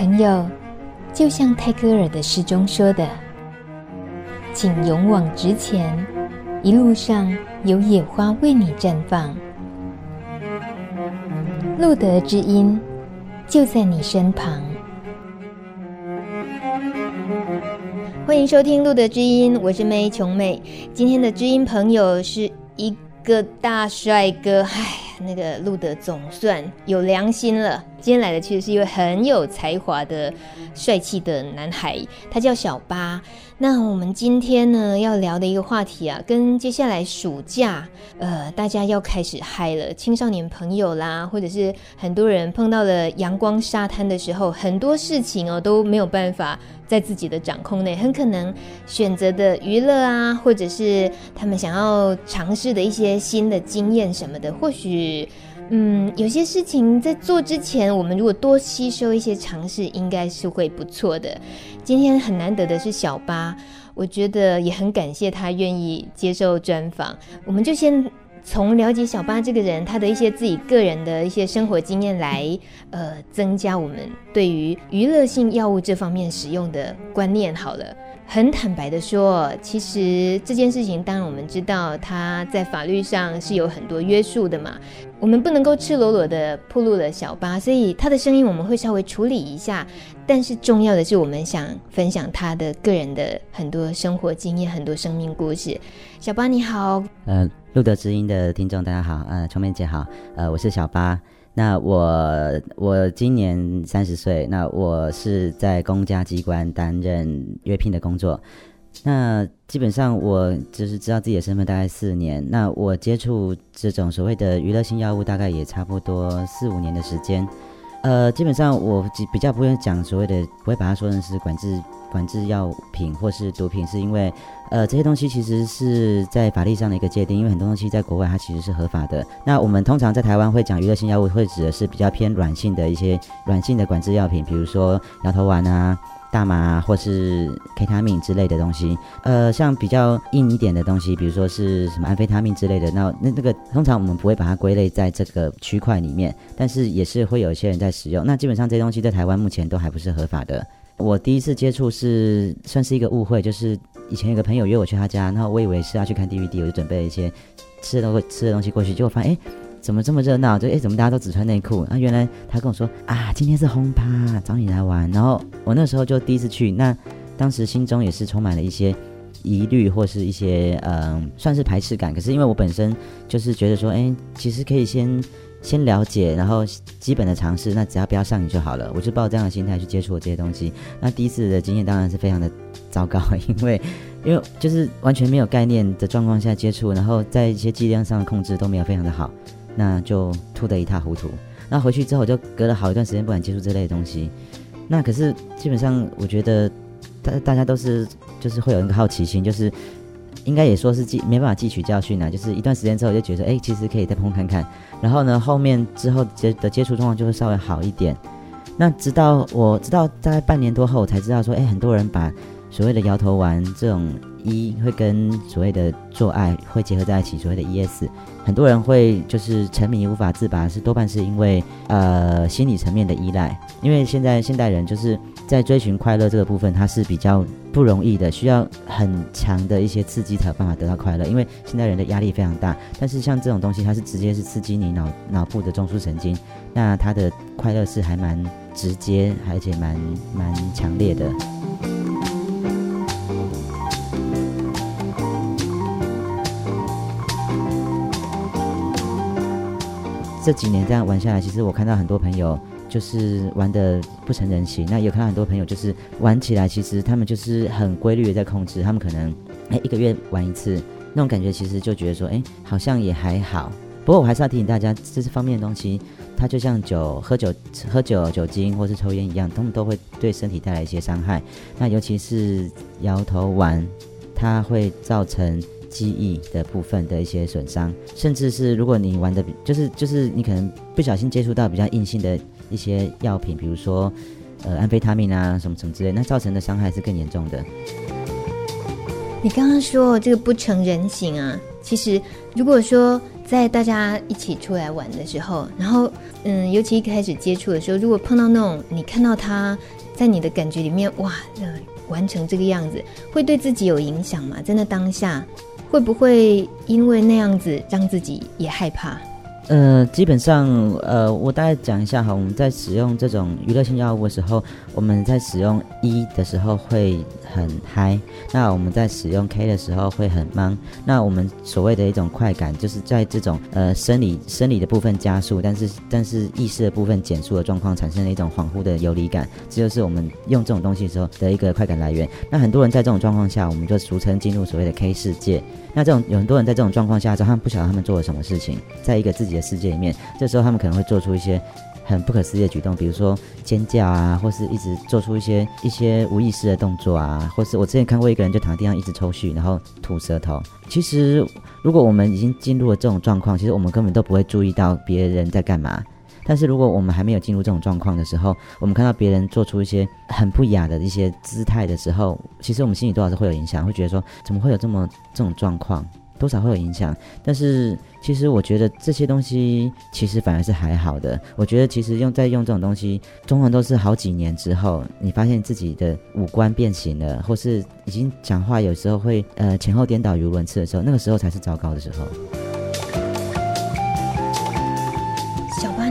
朋友，就像泰戈尔的诗中说的：“请勇往直前，一路上有野花为你绽放。”路德之音就在你身旁。欢迎收听路德之音，我是梅琼妹。今天的知音朋友是一个大帅哥，唉，那个路德总算有良心了。今天来的其实是一位很有才华的帅气的男孩，他叫小八。那我们今天呢要聊的一个话题啊，跟接下来暑假呃大家要开始嗨了，青少年朋友啦，或者是很多人碰到了阳光沙滩的时候，很多事情哦都没有办法在自己的掌控内，很可能选择的娱乐啊，或者是他们想要尝试的一些新的经验什么的，或许。嗯，有些事情在做之前，我们如果多吸收一些常识，应该是会不错的。今天很难得的是小八，我觉得也很感谢他愿意接受专访。我们就先从了解小八这个人，他的一些自己个人的一些生活经验来，呃，增加我们对于娱乐性药物这方面使用的观念好了。很坦白的说，其实这件事情，当然我们知道，它在法律上是有很多约束的嘛。我们不能够赤裸裸的暴露了小八，所以他的声音我们会稍微处理一下。但是重要的是，我们想分享他的个人的很多生活经验、很多生命故事。小八你好，呃，路德知音的听众大家好，呃，聪妹姐好，呃，我是小八。那我我今年三十岁，那我是在公家机关担任约聘的工作。那基本上我就是知道自己的身份大概四年。那我接触这种所谓的娱乐性药物，大概也差不多四五年的时间。呃，基本上我比较不会讲所谓的，不会把它说成是管制管制药品或是毒品，是因为。呃，这些东西其实是在法律上的一个界定，因为很多东西在国外它其实是合法的。那我们通常在台湾会讲娱乐性药物，会指的是比较偏软性的一些软性的管制药品，比如说摇头丸啊、大麻，或是 K 他命之类的东西。呃，像比较硬一点的东西，比如说是什么安非他命之类的，那那那个通常我们不会把它归类在这个区块里面，但是也是会有一些人在使用。那基本上这些东西在台湾目前都还不是合法的。我第一次接触是算是一个误会，就是。以前有个朋友约我去他家，然后我以为是要去看 DVD，我就准备了一些吃的东吃的东西过去，结果发现哎，怎么这么热闹？就哎，怎么大家都只穿内裤？啊，原来他跟我说啊，今天是轰趴，找你来玩。然后我那时候就第一次去，那当时心中也是充满了一些疑虑或是一些嗯，算是排斥感。可是因为我本身就是觉得说，哎，其实可以先。先了解，然后基本的尝试，那只要不要上瘾就好了。我就抱这样的心态去接触这些东西。那第一次的经验当然是非常的糟糕，因为因为就是完全没有概念的状况下接触，然后在一些剂量上的控制都没有非常的好，那就吐得一塌糊涂。那回去之后就隔了好一段时间不敢接触这类东西。那可是基本上我觉得大大家都是就是会有一个好奇心，就是。应该也说是记没办法汲取教训啊，就是一段时间之后就觉得，哎、其实可以再碰看看。然后呢，后面之后接的接触状况就会稍微好一点。那直到我直到大概半年多后，我才知道说，哎、很多人把所谓的摇头丸这种一会跟所谓的做爱会结合在一起，所谓的 ES，很多人会就是沉迷无法自拔，是多半是因为呃心理层面的依赖。因为现在现代人就是在追寻快乐这个部分，它是比较。不容易的，需要很强的一些刺激才有办法得到快乐。因为现代人的压力非常大，但是像这种东西，它是直接是刺激你脑脑部的中枢神经，那它的快乐是还蛮直接，而且蛮蛮强烈的。这几年这样玩下来，其实我看到很多朋友。就是玩得不成人形，那有看到很多朋友就是玩起来，其实他们就是很规律的在控制，他们可能哎一个月玩一次，那种感觉其实就觉得说哎好像也还好。不过我还是要提醒大家，这些方面的东西，它就像酒、喝酒、喝酒、酒精或是抽烟一样，他们都会对身体带来一些伤害。那尤其是摇头丸，它会造成记忆的部分的一些损伤，甚至是如果你玩的就是就是你可能不小心接触到比较硬性的。一些药品，比如说，呃，安非他命啊，什么什么之类，那造成的伤害是更严重的。你刚刚说这个不成人形啊，其实如果说在大家一起出来玩的时候，然后嗯，尤其一开始接触的时候，如果碰到那种你看到他在你的感觉里面，哇，呃，玩成这个样子，会对自己有影响吗？在那当下，会不会因为那样子让自己也害怕？呃，基本上，呃，我大概讲一下哈，我们在使用这种娱乐性药物的时候，我们在使用 E 的时候会很嗨，那我们在使用 K 的时候会很忙。那我们所谓的一种快感，就是在这种呃生理生理的部分加速，但是但是意识的部分减速的状况，产生了一种恍惚的游离感，这就是我们用这种东西的时候的一个快感来源。那很多人在这种状况下，我们就俗称进入所谓的 K 世界。那这种有很多人在这种状况下，他们不晓得他们做了什么事情，在一个自己的世界里面，这时候他们可能会做出一些很不可思议的举动，比如说尖叫啊，或是一直做出一些一些无意识的动作啊，或是我之前看过一个人就躺在地上一直抽搐，然后吐舌头。其实，如果我们已经进入了这种状况，其实我们根本都不会注意到别人在干嘛。但是如果我们还没有进入这种状况的时候，我们看到别人做出一些很不雅的一些姿态的时候，其实我们心里多少是会有影响，会觉得说怎么会有这么这种状况，多少会有影响。但是其实我觉得这些东西其实反而是还好的。我觉得其实用在用这种东西，通常都是好几年之后，你发现自己的五官变形了，或是已经讲话有时候会呃前后颠倒语无伦次的时候，那个时候才是糟糕的时候。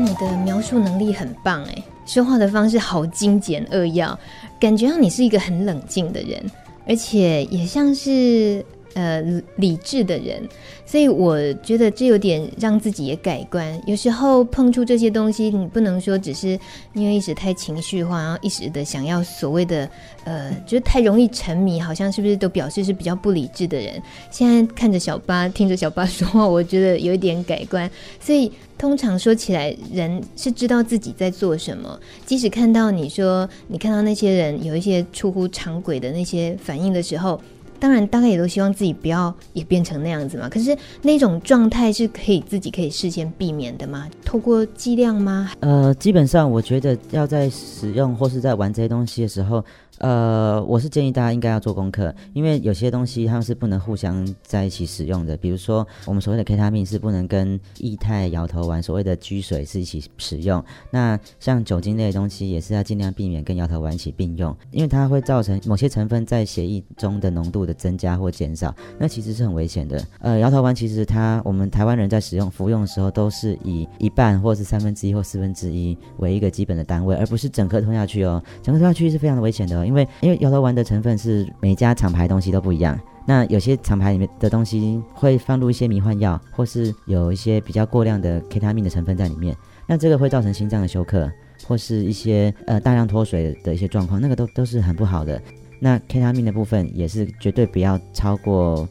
你的描述能力很棒哎，说话的方式好精简扼要，感觉让你是一个很冷静的人，而且也像是。呃，理智的人，所以我觉得这有点让自己也改观。有时候碰触这些东西，你不能说只是因为一时太情绪化，然后一时的想要所谓的呃，就是太容易沉迷，好像是不是都表示是比较不理智的人？现在看着小八，听着小八说话，我觉得有一点改观。所以通常说起来，人是知道自己在做什么，即使看到你说你看到那些人有一些出乎常轨的那些反应的时候。当然，大概也都希望自己不要也变成那样子嘛。可是那种状态是可以自己可以事先避免的吗？透过剂量吗？呃，基本上我觉得要在使用或是在玩这些东西的时候。呃，我是建议大家应该要做功课，因为有些东西它们是不能互相在一起使用的。比如说，我们所谓的 K 他命是不能跟液态摇头丸、所谓的 G 水是一起使用。那像酒精类的东西也是要尽量避免跟摇头丸一起并用，因为它会造成某些成分在血液中的浓度的增加或减少，那其实是很危险的。呃，摇头丸其实它我们台湾人在使用服用的时候都是以一半或是三分之一或四分之一为一个基本的单位，而不是整颗吞下去哦。整颗吞下去是非常的危险的。因为因为摇头丸的成分是每家厂牌东西都不一样，那有些厂牌里面的东西会放入一些迷幻药，或是有一些比较过量的 K 他命的成分在里面，那这个会造成心脏的休克，或是一些呃大量脱水的一些状况，那个都都是很不好的。那 K 他命的部分也是绝对不要超过。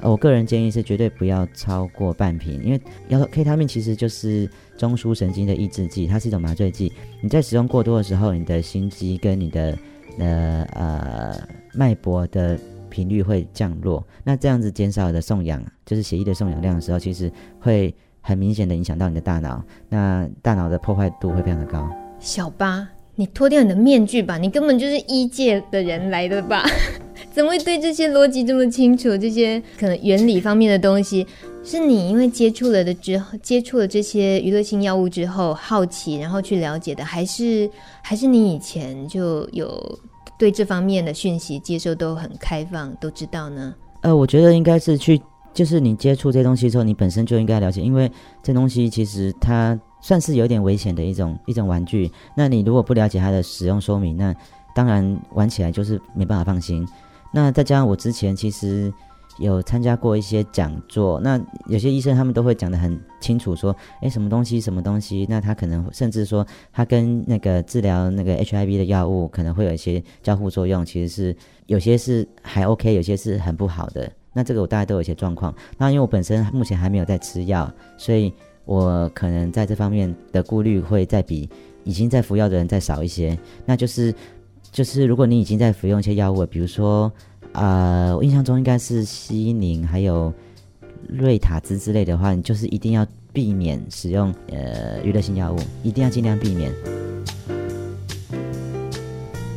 我个人建议是绝对不要超过半瓶，因为摇头 K 他命其实就是中枢神经的抑制剂，它是一种麻醉剂。你在使用过多的时候，你的心肌跟你的呃呃脉搏的频率会降落，那这样子减少的送氧，就是血液的送氧量的时候，其实会很明显的影响到你的大脑，那大脑的破坏度会非常的高。小八，你脱掉你的面具吧，你根本就是医界的人来的吧？怎么会对这些逻辑这么清楚？这些可能原理方面的东西，是你因为接触了的之后，接触了这些娱乐性药物之后好奇，然后去了解的，还是还是你以前就有对这方面的讯息接受都很开放，都知道呢？呃，我觉得应该是去，就是你接触这东西之后，你本身就应该了解，因为这东西其实它算是有点危险的一种一种玩具。那你如果不了解它的使用说明，那当然玩起来就是没办法放心。那再加上我之前其实有参加过一些讲座，那有些医生他们都会讲得很清楚，说，诶，什么东西什么东西，那他可能甚至说他跟那个治疗那个 HIV 的药物可能会有一些交互作用，其实是有些是还 OK，有些是很不好的。那这个我大概都有一些状况。那因为我本身目前还没有在吃药，所以我可能在这方面的顾虑会再比已经在服药的人再少一些。那就是。就是如果你已经在服用一些药物，比如说，呃，我印象中应该是西宁还有瑞塔兹之类的话，你就是一定要避免使用呃娱乐性药物，一定要尽量避免。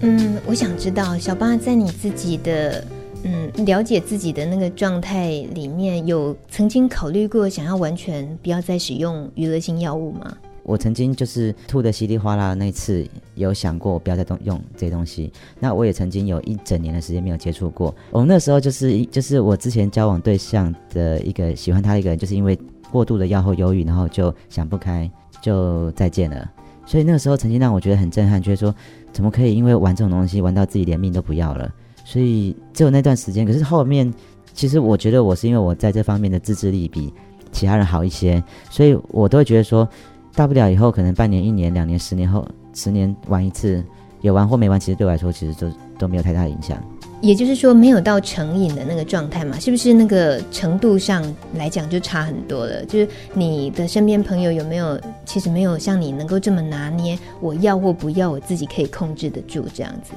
嗯，我想知道小八在你自己的嗯了解自己的那个状态里面，有曾经考虑过想要完全不要再使用娱乐性药物吗？我曾经就是吐的稀里哗啦那次，有想过不要再动用这些东西。那我也曾经有一整年的时间没有接触过。我那时候就是就是我之前交往对象的一个喜欢他一个人，就是因为过度的药后忧郁，然后就想不开，就再见了。所以那个时候曾经让我觉得很震撼，觉得说怎么可以因为玩这种东西玩到自己连命都不要了？所以只有那段时间。可是后面其实我觉得我是因为我在这方面的自制力比其他人好一些，所以我都会觉得说。大不了以后可能半年、一年、两年、十年后，十年玩一次，有玩或没玩，其实对我来说其实都都没有太大影响。也就是说，没有到成瘾的那个状态嘛？是不是那个程度上来讲就差很多了？就是你的身边朋友有没有，其实没有像你能够这么拿捏，我要或不要，我自己可以控制得住这样子？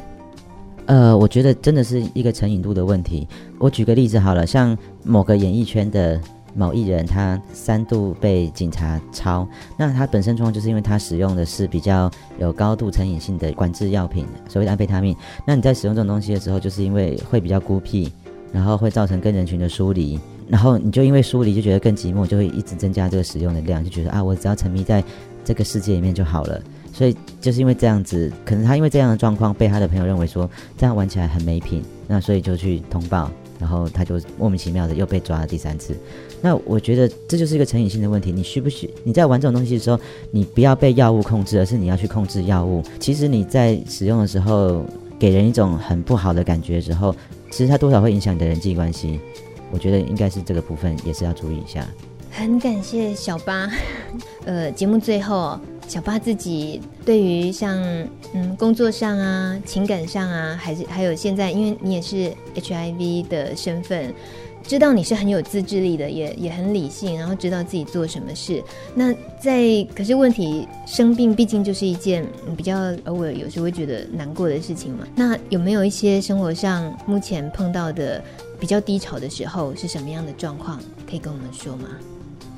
呃，我觉得真的是一个成瘾度的问题。我举个例子好了，像某个演艺圈的。某艺人他三度被警察抄，那他本身状况就是因为他使用的是比较有高度成瘾性的管制药品，所谓的安非他命。那你在使用这种东西的时候，就是因为会比较孤僻，然后会造成跟人群的疏离，然后你就因为疏离就觉得更寂寞，就会一直增加这个使用的量，就觉得啊，我只要沉迷在这个世界里面就好了。所以就是因为这样子，可能他因为这样的状况被他的朋友认为说这样玩起来很没品，那所以就去通报。然后他就莫名其妙的又被抓了第三次，那我觉得这就是一个成瘾性的问题。你需不需你在玩这种东西的时候，你不要被药物控制，而是你要去控制药物。其实你在使用的时候，给人一种很不好的感觉的时候，其实它多少会影响你的人际关系。我觉得应该是这个部分也是要注意一下。很感谢小八，呃，节目最后。小八自己对于像嗯工作上啊、情感上啊，还是还有现在，因为你也是 HIV 的身份，知道你是很有自制力的，也也很理性，然后知道自己做什么事。那在可是问题，生病毕竟就是一件比较偶尔有时候会觉得难过的事情嘛。那有没有一些生活上目前碰到的比较低潮的时候是什么样的状况？可以跟我们说吗？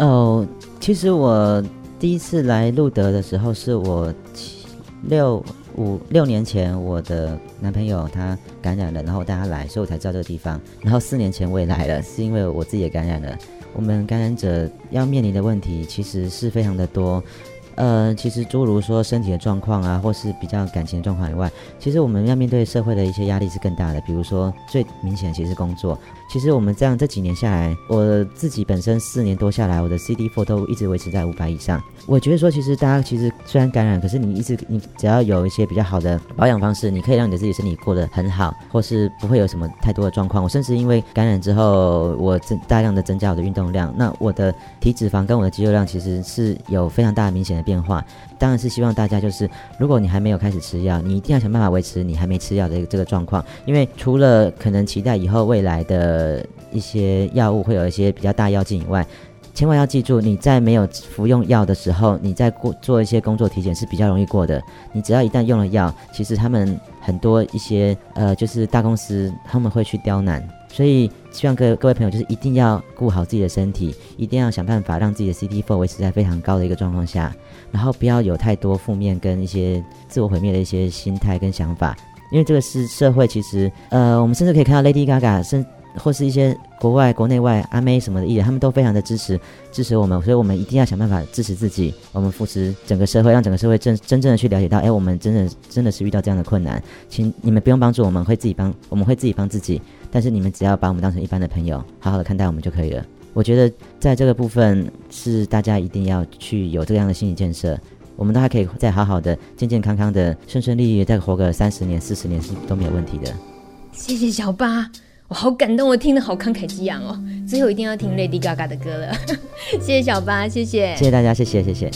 哦，其实我。第一次来路德的时候，是我七六五六年前，我的男朋友他感染了，然后带他来，所以我才知道这个地方。然后四年前我也来了，是因为我自己也感染了。我们感染者要面临的问题其实是非常的多。呃，其实诸如说身体的状况啊，或是比较感情的状况以外，其实我们要面对社会的一些压力是更大的。比如说最明显的其实是工作。其实我们这样这几年下来，我自己本身四年多下来，我的 CD4 都一直维持在五百以上。我觉得说，其实大家其实虽然感染，可是你一直你只要有一些比较好的保养方式，你可以让你的自己身体过得很好，或是不会有什么太多的状况。我甚至因为感染之后，我增大量的增加我的运动量，那我的体脂肪跟我的肌肉量其实是有非常大的明显的变化。当然是希望大家就是，如果你还没有开始吃药，你一定要想办法维持你还没吃药的这个状况，因为除了可能期待以后未来的一些药物会有一些比较大药剂以外，千万要记住，你在没有服用药的时候，你在过做一些工作体检是比较容易过的。你只要一旦用了药，其实他们很多一些呃，就是大公司他们会去刁难。所以，希望各各位朋友就是一定要顾好自己的身体，一定要想办法让自己的 CD4 维持在非常高的一个状况下，然后不要有太多负面跟一些自我毁灭的一些心态跟想法，因为这个是社会其实，呃，我们甚至可以看到 Lady Gaga，甚或是一些国外国内外阿妹什么的艺人，他们都非常的支持支持我们，所以我们一定要想办法支持自己，我们扶持整个社会，让整个社会真真正的去了解到，哎，我们真的真的是遇到这样的困难，请你们不用帮助我们，会自己帮，我们会自己帮自己。但是你们只要把我们当成一般的朋友好好的看待我们就可以了我觉得在这个部分是大家一定要去有这样的心理建设我们都还可以再好好的健健康康的顺顺利利再活个三十年四十年是都没有问题的谢谢小八我好感动我听得好慷慨激昂哦最后一定要听 lady gaga 的歌了谢谢小八谢谢谢谢大家谢谢谢谢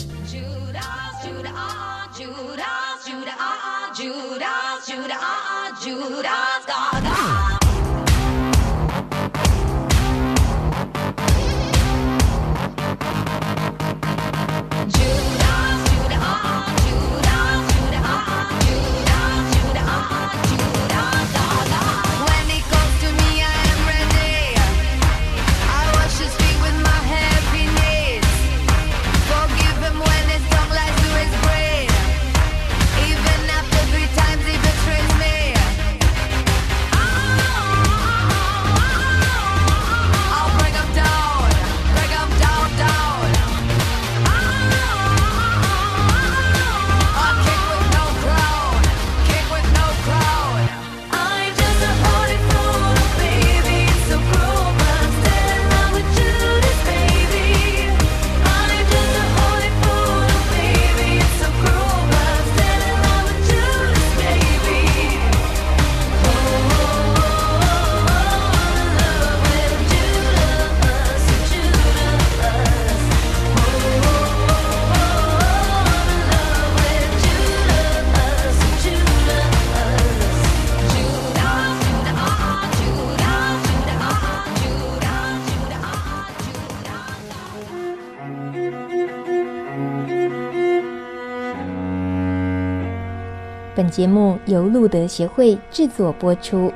本节目由路德协会制作播出。